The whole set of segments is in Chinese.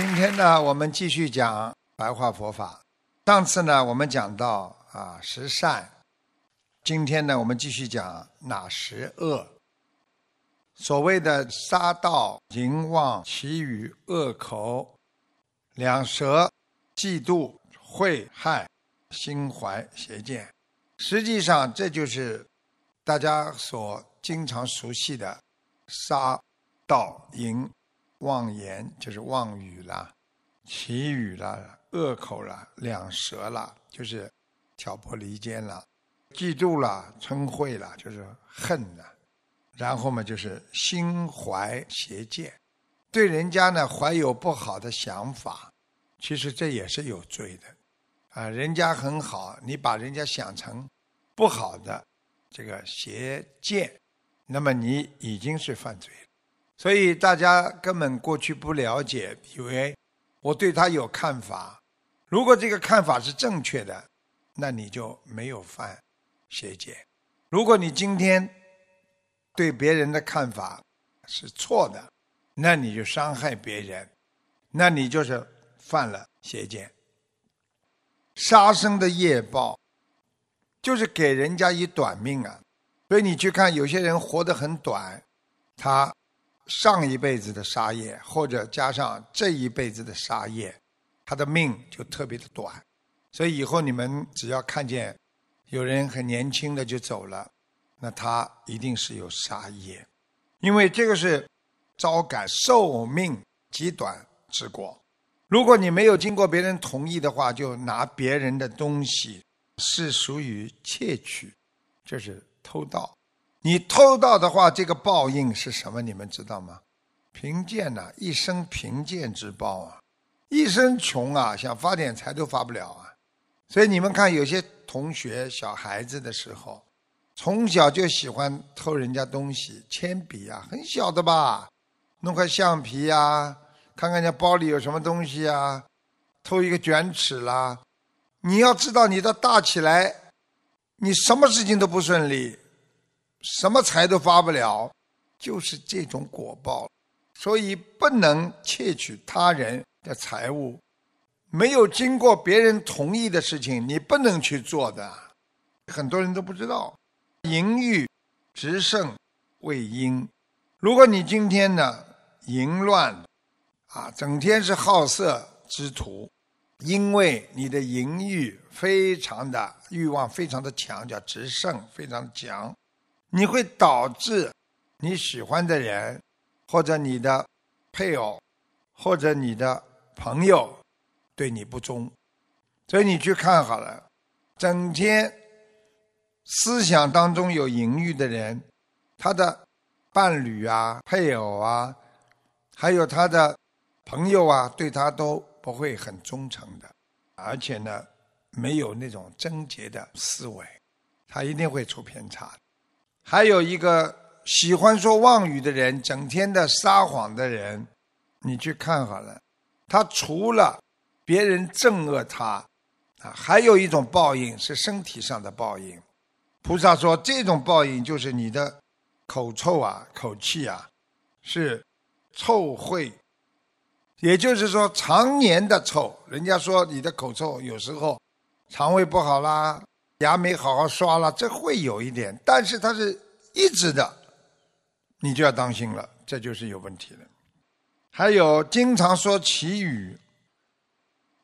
今天呢，我们继续讲白话佛法。上次呢，我们讲到啊十善，今天呢，我们继续讲哪十恶。所谓的杀盗淫妄绮语恶口两舌嫉妒会害心怀邪见，实际上这就是大家所经常熟悉的杀盗淫妄言，就是妄语啦、绮语啦、恶口啦、两舌啦，就是挑拨离间啦、嫉妒啦、嗔恚啦，就是恨啦。然后嘛，就是心怀邪见，对人家呢怀有不好的想法，其实这也是有罪的，啊，人家很好，你把人家想成不好的这个邪见，那么你已经是犯罪了。所以大家根本过去不了解，以为我对他有看法，如果这个看法是正确的，那你就没有犯邪见。如果你今天，对别人的看法是错的，那你就伤害别人，那你就是犯了邪见。杀生的业报，就是给人家一短命啊！所以你去看，有些人活得很短，他上一辈子的杀业，或者加上这一辈子的杀业，他的命就特别的短。所以以后你们只要看见有人很年轻的就走了。那他一定是有杀业，因为这个是招感寿命极短之果。如果你没有经过别人同意的话，就拿别人的东西，是属于窃取，这是偷盗。你偷盗的话，这个报应是什么？你们知道吗？贫贱呐，一生贫贱之报啊，一生穷啊，想发点财都发不了啊。所以你们看，有些同学小孩子的时候。从小就喜欢偷人家东西，铅笔啊，很小的吧，弄块橡皮呀，看看人家包里有什么东西啊，偷一个卷尺啦。你要知道，你的大起来，你什么事情都不顺利，什么财都发不了，就是这种果报。所以不能窃取他人的财物，没有经过别人同意的事情，你不能去做的。很多人都不知道。淫欲直胜为阴。如果你今天呢淫乱，啊，整天是好色之徒，因为你的淫欲非常的欲望非常的强，叫直胜，非常强，你会导致你喜欢的人，或者你的配偶，或者你的朋友对你不忠，所以你去看好了，整天。思想当中有淫欲的人，他的伴侣啊、配偶啊，还有他的朋友啊，对他都不会很忠诚的，而且呢，没有那种贞洁的思维，他一定会出偏差。还有一个喜欢说妄语的人，整天的撒谎的人，你去看好了，他除了别人憎恶他，啊，还有一种报应是身体上的报应。菩萨说：“这种报应就是你的口臭啊，口气啊，是臭秽，也就是说常年的臭。人家说你的口臭，有时候肠胃不好啦，牙没好好刷了，这会有一点。但是它是一直的，你就要当心了，这就是有问题了。还有经常说奇语，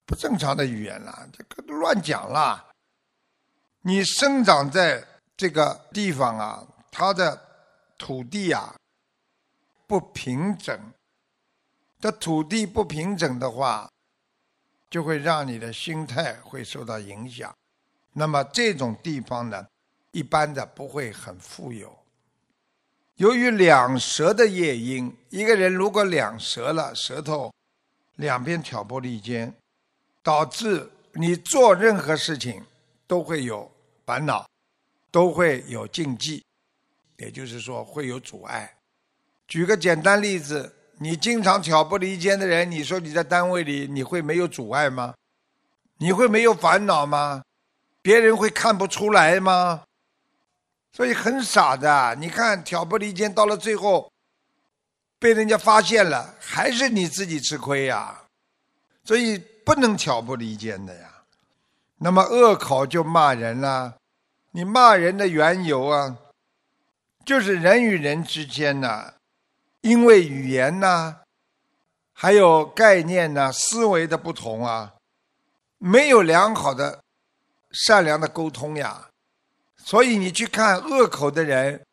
不正常的语言啦，这个都乱讲啦。你生长在。”这个地方啊，它的土地啊不平整，这土地不平整的话，就会让你的心态会受到影响。那么这种地方呢，一般的不会很富有。由于两舌的夜莺，一个人如果两舌了，舌头两边挑拨离间，导致你做任何事情都会有烦恼。都会有禁忌，也就是说会有阻碍。举个简单例子，你经常挑拨离间的人，你说你在单位里你会没有阻碍吗？你会没有烦恼吗？别人会看不出来吗？所以很傻的。你看挑拨离间到了最后，被人家发现了，还是你自己吃亏呀。所以不能挑拨离间的呀。那么恶口就骂人了，你骂人的缘由啊，就是人与人之间呢，因为语言呐，还有概念呐、思维的不同啊，没有良好的、善良的沟通呀。所以你去看恶口的人，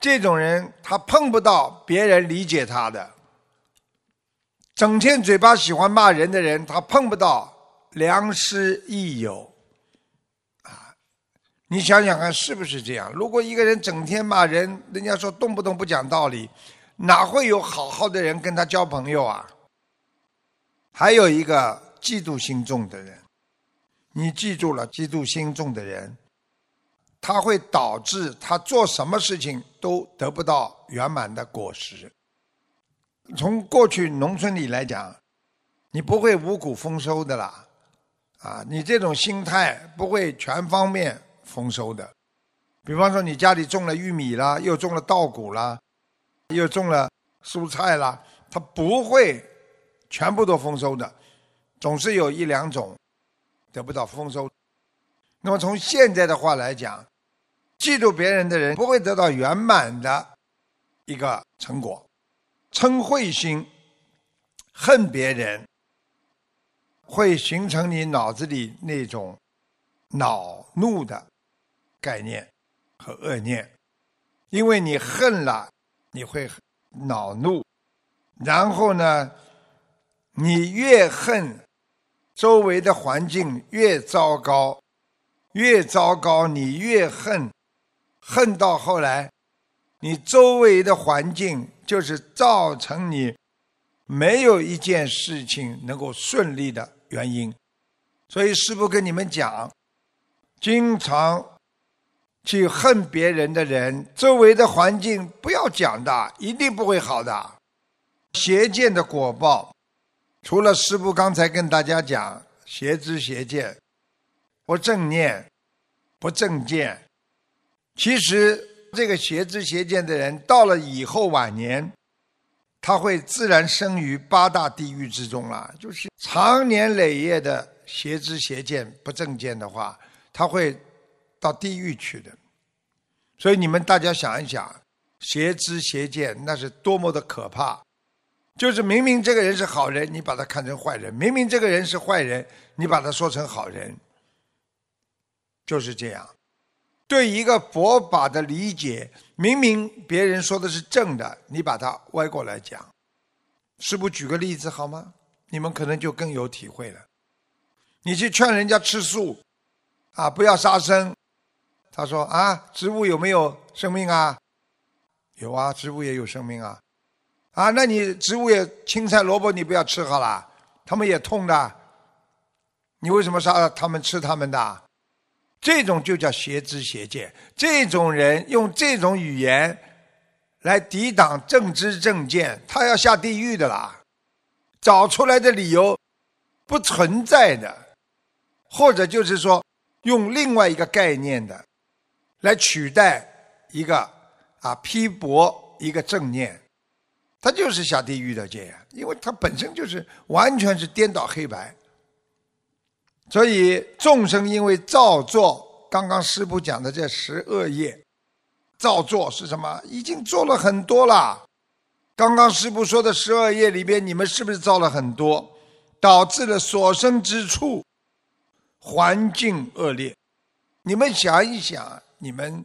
这种人他碰不到别人理解他的。整天嘴巴喜欢骂人的人，他碰不到良师益友，啊，你想想看是不是这样？如果一个人整天骂人，人家说动不动不讲道理，哪会有好好的人跟他交朋友啊？还有一个嫉妒心重的人，你记住了，嫉妒心重的人，他会导致他做什么事情都得不到圆满的果实。从过去农村里来讲，你不会五谷丰收的啦，啊，你这种心态不会全方面丰收的。比方说，你家里种了玉米啦，又种了稻谷啦，又种了蔬菜啦，它不会全部都丰收的，总是有一两种得不到丰收。那么从现在的话来讲，嫉妒别人的人不会得到圆满的一个成果。嗔恚心，恨别人，会形成你脑子里那种恼怒的概念和恶念，因为你恨了，你会恼怒，然后呢，你越恨，周围的环境越糟糕，越糟糕，你越恨，恨到后来，你周围的环境。就是造成你没有一件事情能够顺利的原因，所以师父跟你们讲，经常去恨别人的人，周围的环境不要讲的，一定不会好的。邪见的果报，除了师父刚才跟大家讲邪知邪见，不正念，不正见，其实。这个邪知邪见的人，到了以后晚年，他会自然生于八大地狱之中了。就是长年累月的邪知邪见、不正见的话，他会到地狱去的。所以你们大家想一想，邪知邪见那是多么的可怕！就是明明这个人是好人，你把他看成坏人；明明这个人是坏人，你把他说成好人，就是这样。对一个佛法的理解，明明别人说的是正的，你把它歪过来讲。师傅举个例子好吗？你们可能就更有体会了。你去劝人家吃素，啊，不要杀生。他说啊，植物有没有生命啊？有啊，植物也有生命啊。啊，那你植物也青菜萝卜你不要吃好了，他们也痛的。你为什么杀了他们吃他们的？这种就叫邪知邪见，这种人用这种语言来抵挡正知正见，他要下地狱的啦！找出来的理由不存在的，或者就是说用另外一个概念的来取代一个啊批驳一个正念，他就是下地狱的这样，因为他本身就是完全是颠倒黑白。所以众生因为造作，刚刚师父讲的这十恶业，造作是什么？已经做了很多了。刚刚师父说的十二业里边，你们是不是造了很多，导致了所生之处环境恶劣？你们想一想，你们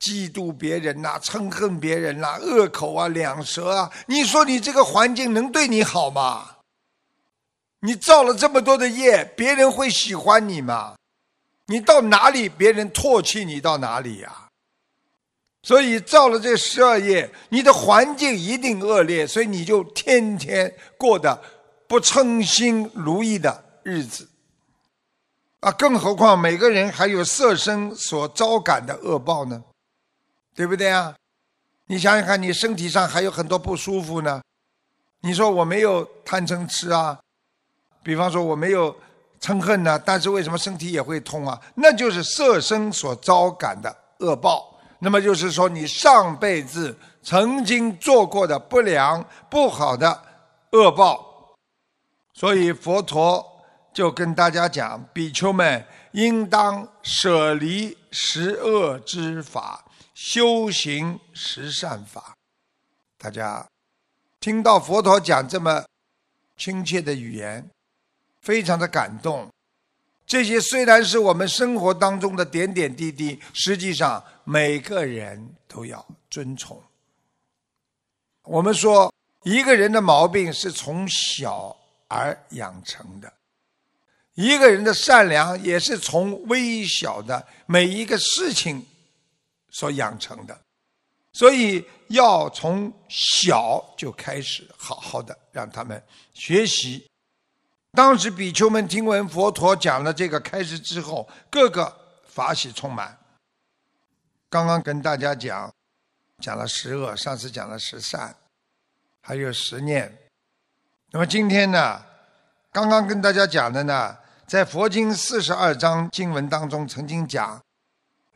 嫉妒别人呐，憎恨别人呐，恶口啊，两舌啊，你说你这个环境能对你好吗？你造了这么多的业，别人会喜欢你吗？你到哪里，别人唾弃你到哪里呀？所以造了这十二业，你的环境一定恶劣，所以你就天天过得不称心如意的日子。啊，更何况每个人还有色身所招感的恶报呢，对不对啊？你想想看，你身体上还有很多不舒服呢。你说我没有贪嗔痴啊？比方说我没有嗔恨呢，但是为什么身体也会痛啊？那就是色身所招感的恶报。那么就是说你上辈子曾经做过的不良、不好的恶报所以佛陀就跟大家讲，比丘们应当舍离十恶之法，修行十善法。大家听到佛陀讲这么亲切的语言，非常的感动。这些虽然是我们生活当中的点点滴滴，实际上每个人都要遵从。我们说，一个人的毛病是从小而养成的，一个人的善良也是从微小的每一个事情所养成的，所以要从小就开始好好的让他们学习。当时比丘们听闻佛陀讲了这个开始之后，个个法喜充满。刚刚跟大家讲，讲了十恶，上次讲了十善，还有十念。那么今天呢，刚刚跟大家讲的呢，在佛经四十二章经文当中曾经讲：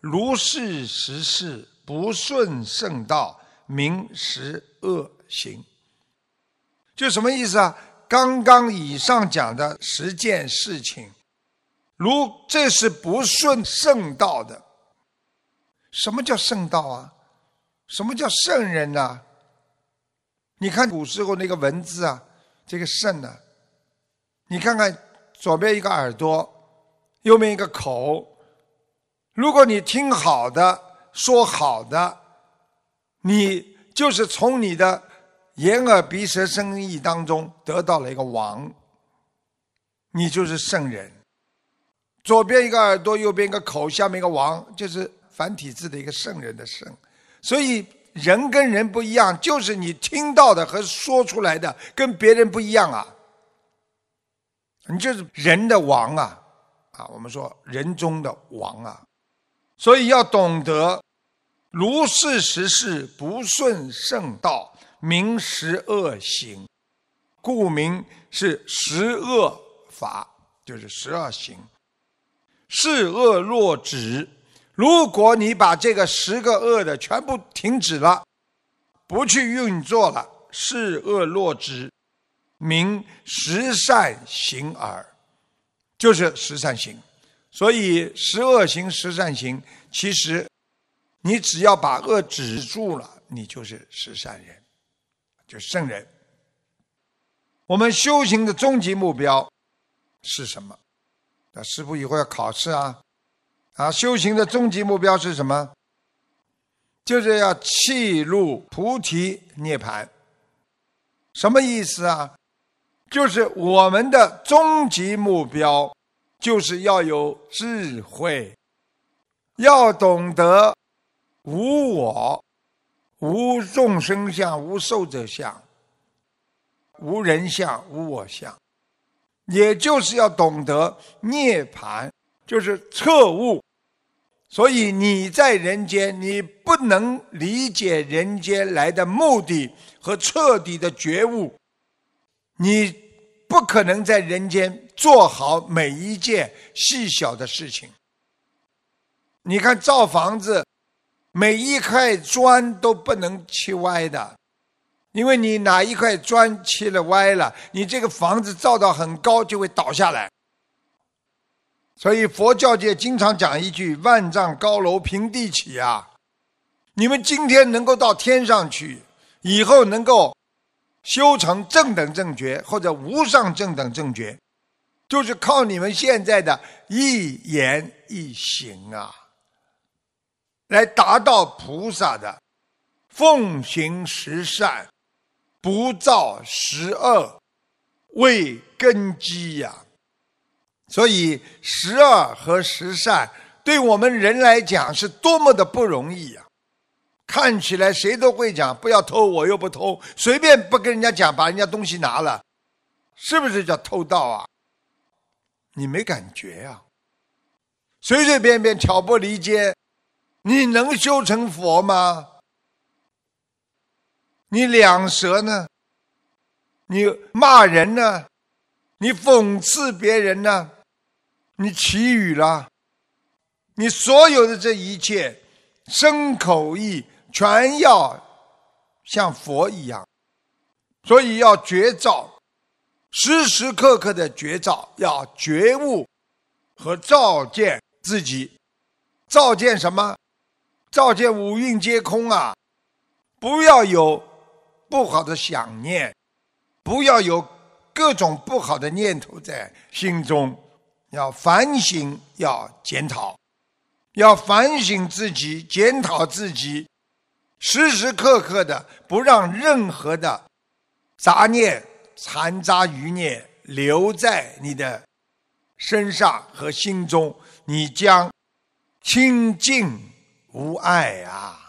如是十事不顺圣道，名实恶行。就什么意思啊？刚刚以上讲的十件事情，如这是不顺圣道的。什么叫圣道啊？什么叫圣人呢？你看古时候那个文字啊，这个圣呢，你看看左边一个耳朵，右边一个口。如果你听好的，说好的，你就是从你的。眼耳鼻舌身意当中得到了一个王，你就是圣人。左边一个耳朵，右边一个口，下面一个王，就是繁体字的一个圣人的圣。所以人跟人不一样，就是你听到的和说出来的跟别人不一样啊。你就是人的王啊，啊，我们说人中的王啊。所以要懂得如是时事不顺圣道。名十恶行，故名是十恶法，就是十二行。是恶若止，如果你把这个十个恶的全部停止了，不去运作了，是恶若止，名十善行耳，就是十善行。所以十恶行、十善行，其实你只要把恶止住了，你就是十善人。就圣人，我们修行的终极目标是什么？那师傅以后要考试啊！啊，修行的终极目标是什么？就是要契入菩提涅盘。什么意思啊？就是我们的终极目标，就是要有智慧，要懂得无我。无众生相，无寿者相，无人相，无我相，也就是要懂得涅槃，就是彻悟。所以你在人间，你不能理解人间来的目的和彻底的觉悟，你不可能在人间做好每一件细小的事情。你看造房子。每一块砖都不能砌歪的，因为你哪一块砖砌了歪了，你这个房子造到很高就会倒下来。所以佛教界经常讲一句“万丈高楼平地起”啊！你们今天能够到天上去，以后能够修成正等正觉或者无上正等正觉，就是靠你们现在的一言一行啊！来达到菩萨的奉行十善，不造十恶为根基呀。所以十二和十善对我们人来讲是多么的不容易呀！看起来谁都会讲不要偷，我又不偷，随便不跟人家讲，把人家东西拿了，是不是叫偷盗啊？你没感觉呀？随随便便挑拨离间。你能修成佛吗？你两舌呢？你骂人呢？你讽刺别人呢？你祈语了？你所有的这一切身口意，全要像佛一样，所以要绝照，时时刻刻的觉照，要觉悟和照见自己，照见什么？照见五蕴皆空啊！不要有不好的想念，不要有各种不好的念头在心中，要反省，要检讨，要反省自己，检讨自己，时时刻刻的不让任何的杂念、残渣余孽留在你的身上和心中，你将清净。无碍啊！